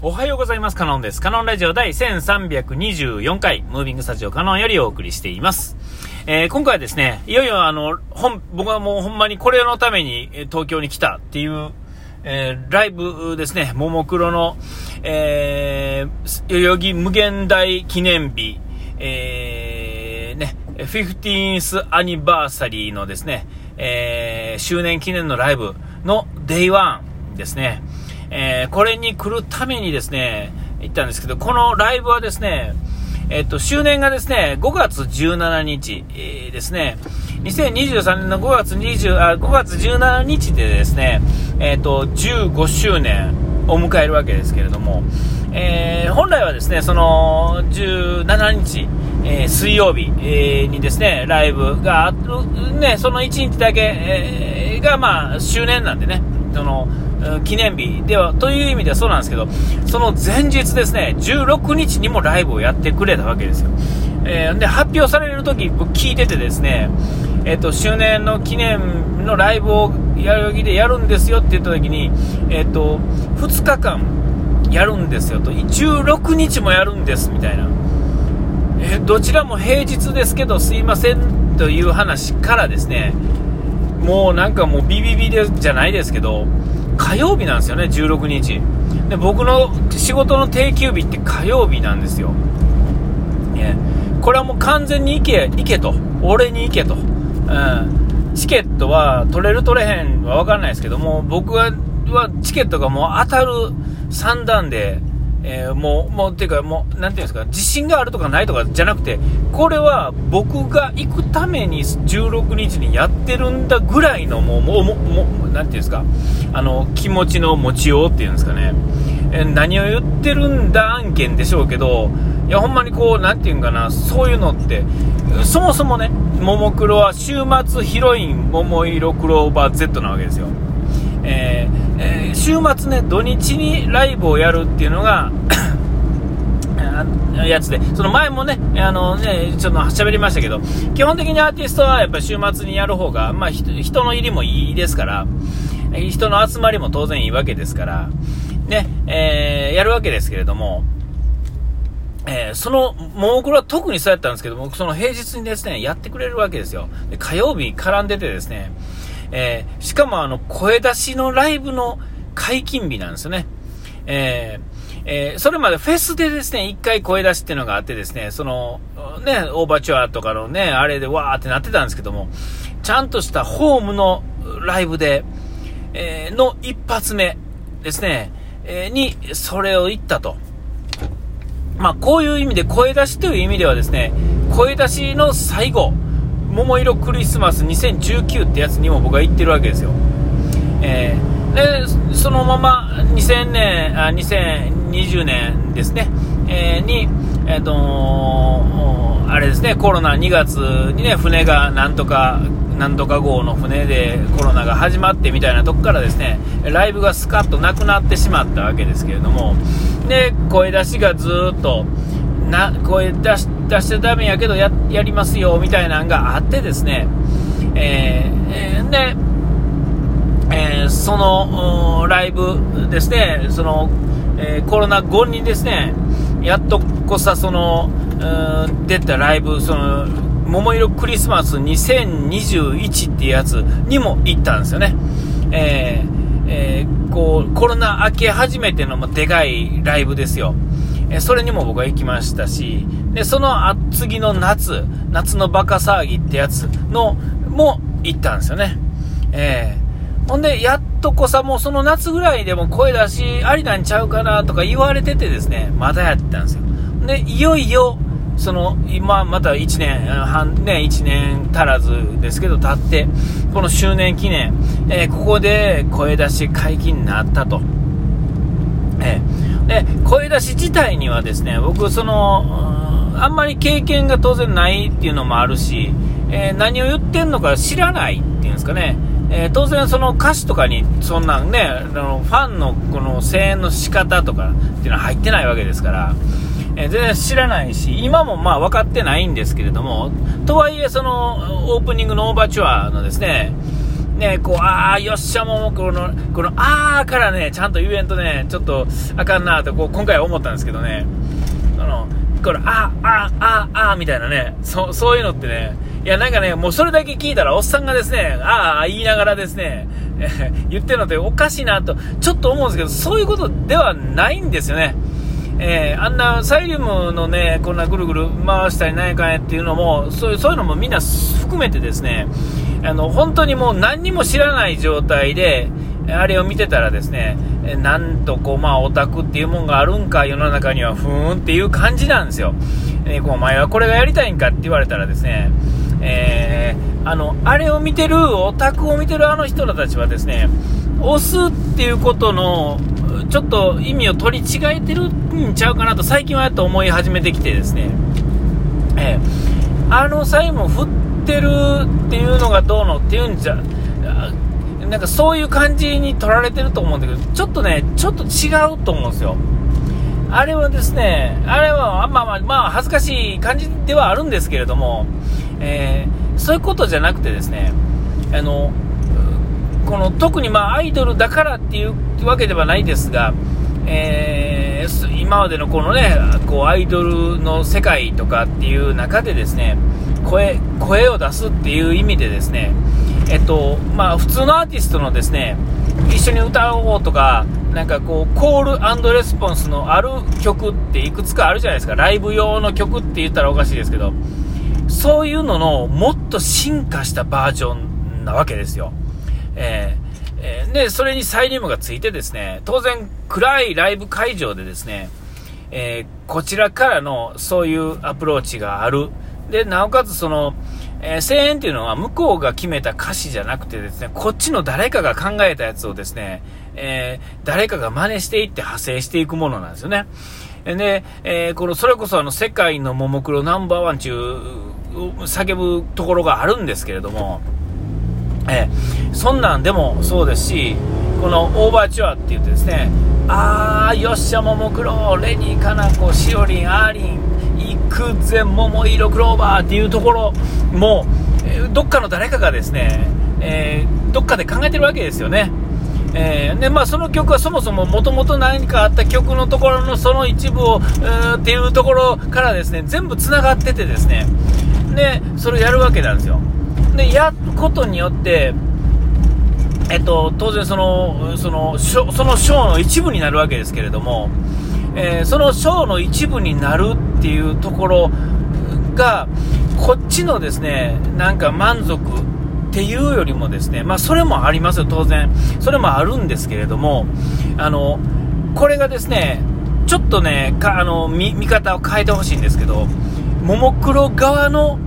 おはようございます。カノンです。カノンラジオ第1324回、ムービングスタジオカノンよりお送りしています。えー、今回はですね、いよいよあの、本、僕はもうほんまにこれのために東京に来たっていう、えー、ライブですね、ももクロの、えー、代々木無限大記念日、えー、ね、15th アニバーサリーのですね、えー、周年記念のライブの Day1 ですね。えー、これに来るためにですね、行ったんですけど、このライブはですね、えっと、周年がですね、5月17日、えー、ですね、2023年の5月20あ5月17日でですね、えっと、15周年を迎えるわけですけれども、えー、本来はですね、その17日、えー、水曜日、えー、にですね、ライブがあ、ね、その1日だけ、えー、がまあ、周年なんでね、その、記念日では、という意味ではそうなんですけど、その前日ですね、16日にもライブをやってくれたわけですよ。えー、で、発表される時僕聞いててですね、えっ、と、周年の記念のライブをやる気でやるんですよって言った時に、えっ、と、2日間やるんですよと、16日もやるんですみたいな。えどちらも平日ですけどすいませんという話からですね、もうなんかもうビビビでじゃないですけど、火曜日なんですよね、16日。で、僕の仕事の定休日って火曜日なんですよ。ね、これはもう完全に行け、行けと。俺に行けと。うん。チケットは取れる取れへんは分かんないですけども、僕はチケットがもう当たる算段で、えー、もう、もう、っていうか、もう、なんていうんですか、自信があるとかないとかじゃなくて、これは僕が行くために16日にやってるんだぐらいの、もう、もう、もう、なんていうんですか、あの、気持ちの持ちようっていうんですかね、えー、何を言ってるんだ案件でしょうけど、いや、ほんまにこう、なんていうんかな、そういうのって、そもそもね、ももクロは週末ヒロイン、桃色クローバー Z なわけですよ。えーえー、週末ね、土日にライブをやるっていうのが やつで、その前もね、あのね、ちょっと喋りましたけど、基本的にアーティストはやっぱ週末にやる方が、まあ人の入りもいいですから、人の集まりも当然いいわけですから、ね、えー、やるわけですけれども、えー、その、ももクロは特にそうやったんですけども、その平日にですね、やってくれるわけですよ。で火曜日絡んでてですね、えー、しかもあの、声出しのライブの解禁日なんですよね。えー、えー、それまでフェスでですね、一回声出しっていうのがあってですね、その、ね、オーバーチュアとかのね、あれでわーってなってたんですけども、ちゃんとしたホームのライブで、えー、の一発目ですね、えー、に、それを言ったと。まあ、こういう意味で、声出しという意味ではですね、声出しの最後、桃色クリスマス2019ってやつにも僕は行ってるわけですよ。えー、で、そのまま2000年、あ2020年ですね、えー、に、えっ、ー、とあれですね、コロナ2月にね、船がなんとか、なんとか号の船でコロナが始まってみたいなとこからですね、ライブがスカッとなくなってしまったわけですけれども、で、声出しがずっと、な声出し出しちゃダメやけどややりますよみたいなのがあってですね、えー、で、えー、そのライブですね、その、えー、コロナ後にですね、やっとこさその、出たライブ、その、桃色クリスマス2021っていうやつにも行ったんですよね。えー、えー、こう、コロナ明け初めてのでかいライブですよ。えそれにも僕は行きましたし、で、その次の夏、夏のバカ騒ぎってやつの、も行ったんですよね。えー、ほんで、やっとこさ、もうその夏ぐらいでも声出しありなんちゃうかなとか言われててですね、まだやったんですよ。で、いよいよ、その、今、また1年半、ね、1年足らずですけど、経って、この周年記念、えー、ここで声出し解禁になったと。声出し自体にはですね、僕、その、あんまり経験が当然ないっていうのもあるし、えー、何を言ってんのか知らないっていうんですかね。えー、当然その歌詞とかにそんなんね、あのファンのこの声援の仕方とかっていうのは入ってないわけですから、えー、全然知らないし、今もまあ分かってないんですけれども、とはいえそのオープニングのオーバーチュアのですね、ね、こう、あー、よっしゃ、もう、この、この、あーからね、ちゃんと言えんとね、ちょっと、あかんなと、こう、今回は思ったんですけどね、その、この、あー、あー、あー、あー、みたいなね、そ、そういうのってね、いや、なんかね、もうそれだけ聞いたら、おっさんがですね、あー、言いながらですね、言ってるのっておかしいなと、ちょっと思うんですけど、そういうことではないんですよね。えー、あんなサイリウムのね、こんなぐるぐる回したりなんやかんやっていうのも、そういうそういうのもみんな含めてですね、あの、本当にもう何にも知らない状態で、あれを見てたらですね、なんとこう、まあ、オタクっていうもんがあるんか、世の中には、ふーんっていう感じなんですよ。えー、お前はこれがやりたいんかって言われたらですね、えー、あの、あれを見てる、オタクを見てるあの人らたちはですね、押すっていうことの、ちょっと意味を取り違えてるんちゃうかなと最近はやっと思い始めてきてですね、えー、あのサイン振ってるっていうのがどうのっていうんじゃ、なんかそういう感じに取られてると思うんだけど、ちょっとね、ちょっと違うと思うんですよ。あれはですね、あれは、まあまあ、まあ、恥ずかしい感じではあるんですけれども、えー、そういうことじゃなくてですね、あの、この特にまあアイドルだからっていうわけではないですが、えー、今までのこのね、こうアイドルの世界とかっていう中でですね、声、声を出すっていう意味でですね、えっと、まあ普通のアーティストのですね、一緒に歌おうとか、なんかこう、コールレスポンスのある曲っていくつかあるじゃないですか。ライブ用の曲って言ったらおかしいですけど、そういうののもっと進化したバージョンなわけですよ。えー、え、で、それにサイリウムがついてですね、当然暗いライブ会場でですね、えー、こちらからのそういうアプローチがある。で、なおかつその、えー、声援っていうのは向こうが決めた歌詞じゃなくてですね、こっちの誰かが考えたやつをですね、えー、誰かが真似していって派生していくものなんですよね。で、えー、この、それこそあの、世界のももクロナンバーワン中、叫ぶところがあるんですけれども、えー、そんなんでもそうですし、このオーバーチュアって言ってですね、あー、よっしゃ、ももクロ、レニー、かなこ、しおりん、あーりん、いくぜ、桃色クローバーっていうところも、どっかの誰かがですね、えー、どっかで考えてるわけですよね。えー、でまあ、その曲はそもそももともと何かあった曲のところのその一部を、えっていうところからですね全部つながっててですねでそれをやるわけなんですよ。で、やることによって、えっと、当然その、その、そのショーの一部になるわけですけれども、えー、そのショーの一部になるっていうところが、こっちのですね、なんか満足っていうよりもですね、まあそれもありますよ、当然。それもあるんですけれども、あの、これがですね、ちょっとね、かあの見見方を変えてほしいんですけど、ももクロ側の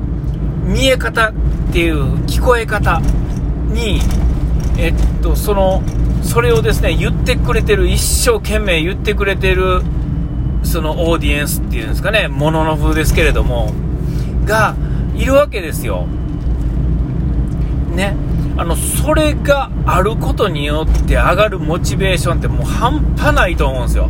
見え方っていう聞こえ方に、えっと、その、それをですね、言ってくれてる、一生懸命言ってくれてる、そのオーディエンスっていうんですかね、ものの風ですけれども、が、いるわけですよ。ね。あの、それがあることによって上がるモチベーションってもう半端ないと思うんですよ。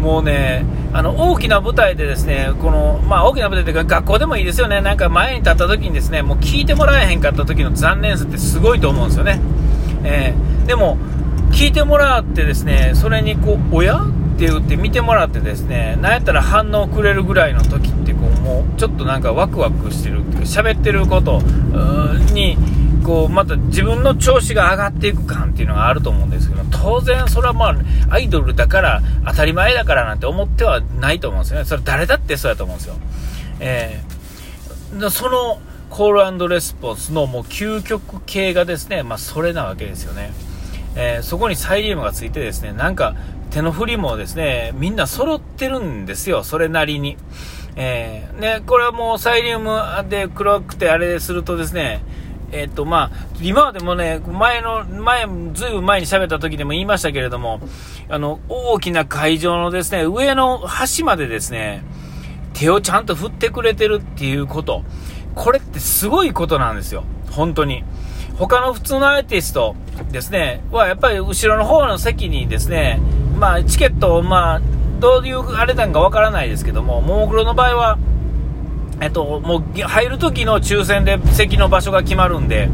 もうね、あの、大きな舞台でですね、この、まあ大きな舞台というか学校でもいいですよね、なんか前に立った時にですね、もう聞いてもらえへんかった時の残念さってすごいと思うんですよね。えー、でも、聞いてもらってですね、それにこう、親って言って見てもらってですね、なんやったら反応くれるぐらいの時ってこう、もうちょっとなんかワクワクしてるっていうか、喋ってることに、こう、また自分の調子が上がっていく感っていうのがあると思うんですけど、当然それはまあ、アイドルだから当たり前だからなんて思ってはないと思うんですよね。それ誰だってそうやと思うんですよ。えー、そのコールレスポンスのもう究極系がですね、まあそれなわけですよね。えー、そこにサイリウムがついてですね、なんか手の振りもですね、みんな揃ってるんですよ、それなりに。えー、ね、これはもうサイリウムで黒くてあれするとですね、えっと、まあ、今までもね、前の、前、ずいぶん前に喋った時でも言いましたけれども、あの、大きな会場のですね、上の端までですね、手をちゃんと振ってくれてるっていうこと。これってすごいことなんですよ。本当に。他の普通のアーティストですね、はやっぱり後ろの方の席にですね、まあ、チケットを、まあ、どういうあれなんかわからないですけども、ももクロの場合は、えっと、もう入る時の抽選で席の場所が決まるんで、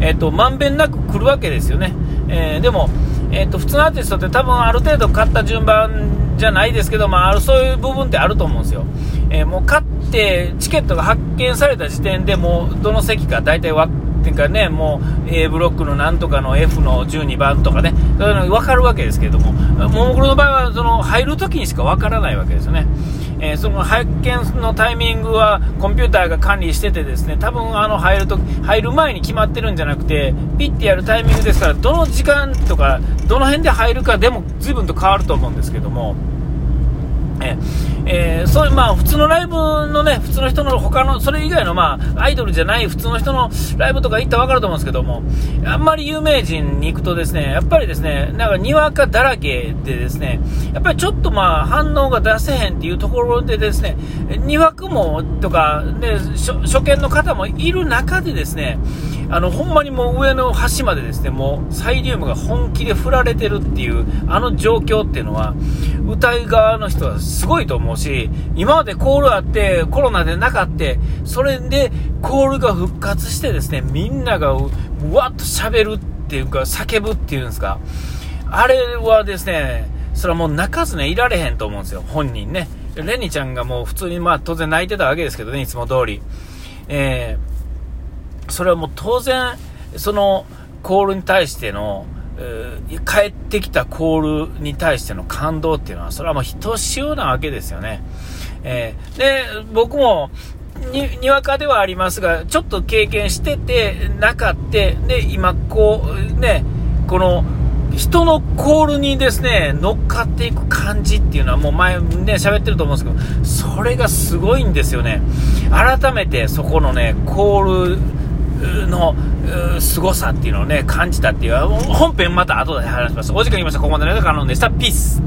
えっ、と、まんべんなく来るわけですよね。えー、でも、えっ、と、普通のアーティストって多分ある程度買った順番じゃないですけど、まあ、そういう部分ってあると思うんですよ。えー、もう買ってチケットが発見された時点でもうどの席か大体分ていうかね、もう A ブロックのなんとかの F の12番とかね、そういうの分かるわけですけれども、ももクロの場合はその入るときにしか分からないわけですよね。えー、その発見のタイミングはコンピューターが管理しててですね、多分あの入ると入る前に決まってるんじゃなくて、ピッてやるタイミングですから、どの時間とか、どの辺で入るかでも随分と変わると思うんですけども、ええー、そうまあ、普通のライブのね、普通の人の他の、それ以外のまあ、アイドルじゃない普通の人のライブとか行ったら分かると思うんですけども、あんまり有名人に行くとですね、やっぱりですね、なんかにわかだらけでですね、やっぱりちょっとまあ、反応が出せへんっていうところでですね、にわくもとか、ね、初見の方もいる中でですね、あの、ほんまにもう上の端までですね、もうサイリウムが本気で振られてるっていう、あの状況っていうのは、歌い側の人はすごいと思うし、今までコールあって、コロナでなかって、それでコールが復活してですね、みんながうわっと喋るっていうか、叫ぶっていうんですか。あれはですね、それはもう泣かずね、いられへんと思うんですよ、本人ね。レニちゃんがもう普通にまあ当然泣いてたわけですけどね、いつも通り。えー、それはもう当然、そのコールに対しての、帰ってきたコールに対しての感動っていうのは、それはもうひとしおなわけですよね。えー、で、僕も、に、にわかではありますが、ちょっと経験してて、なかって、で、今、こう、ね、この、人のコールにですね、乗っかっていく感じっていうのはもう前ね、喋ってると思うんですけど、それがすごいんですよね。改めてそこのね、コール、の凄さっていうのをね、感じたっていう、本編また後で話します。お時間いました。ここまでの間、可能でした。ピース